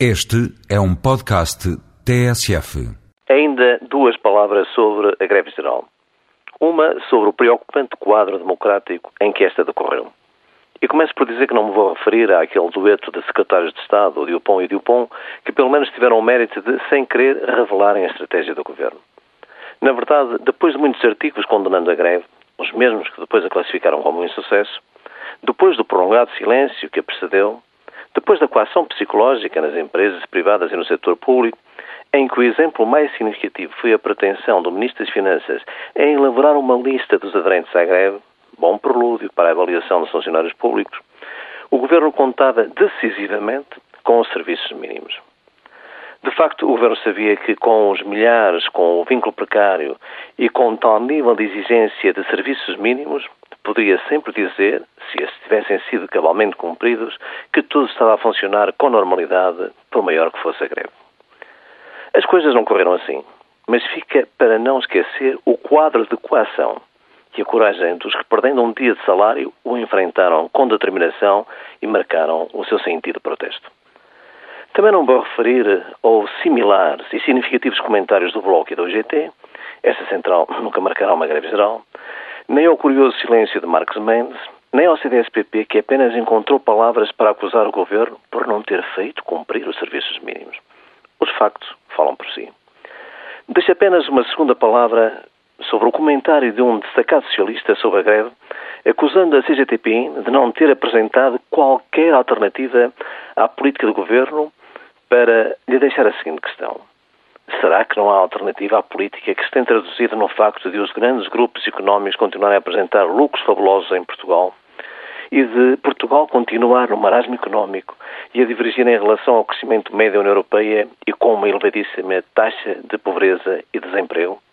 Este é um podcast TSF. Ainda duas palavras sobre a greve geral. Uma sobre o preocupante quadro democrático em que esta decorreu. E começo por dizer que não me vou referir àquele dueto de secretários de Estado, o Diopon e o Diopon, que pelo menos tiveram o mérito de, sem querer, revelarem a estratégia do governo. Na verdade, depois de muitos artigos condenando a greve, os mesmos que depois a classificaram como um insucesso, depois do prolongado silêncio que a precedeu, depois da coação psicológica nas empresas privadas e no setor público, em que o exemplo mais significativo foi a pretensão do Ministro das Finanças em elaborar uma lista dos aderentes à greve, bom prelúdio para a avaliação dos funcionários públicos, o Governo contava decisivamente com os serviços mínimos. De facto, o Governo sabia que com os milhares, com o vínculo precário e com tal nível de exigência de serviços mínimos, poderia sempre dizer, se estes tivessem sido cabalmente cumpridos, que tudo estava a funcionar com normalidade, por maior que fosse a greve. As coisas não correram assim, mas fica para não esquecer o quadro de coação e a coragem dos que, perdendo um dia de salário, o enfrentaram com determinação e marcaram o seu sentido de protesto. Também não vou referir aos similares e significativos comentários do Bloco e do UGT, essa central nunca marcará uma greve geral, nem ao curioso silêncio de Marcos Mendes, nem ao CDSPP, que apenas encontrou palavras para acusar o governo por não ter feito cumprir os serviços mínimos. Os factos falam por si. Deixo apenas uma segunda palavra sobre o comentário de um destacado socialista sobre a greve, acusando a CGTP de não ter apresentado qualquer alternativa à política do governo para lhe deixar a seguinte questão. Será que não há alternativa à política que se tem traduzido no facto de os grandes grupos económicos continuarem a apresentar lucros fabulosos em Portugal e de Portugal continuar no marasmo económico e a divergir em relação ao crescimento médio da União Europeia e com uma elevadíssima taxa de pobreza e desemprego?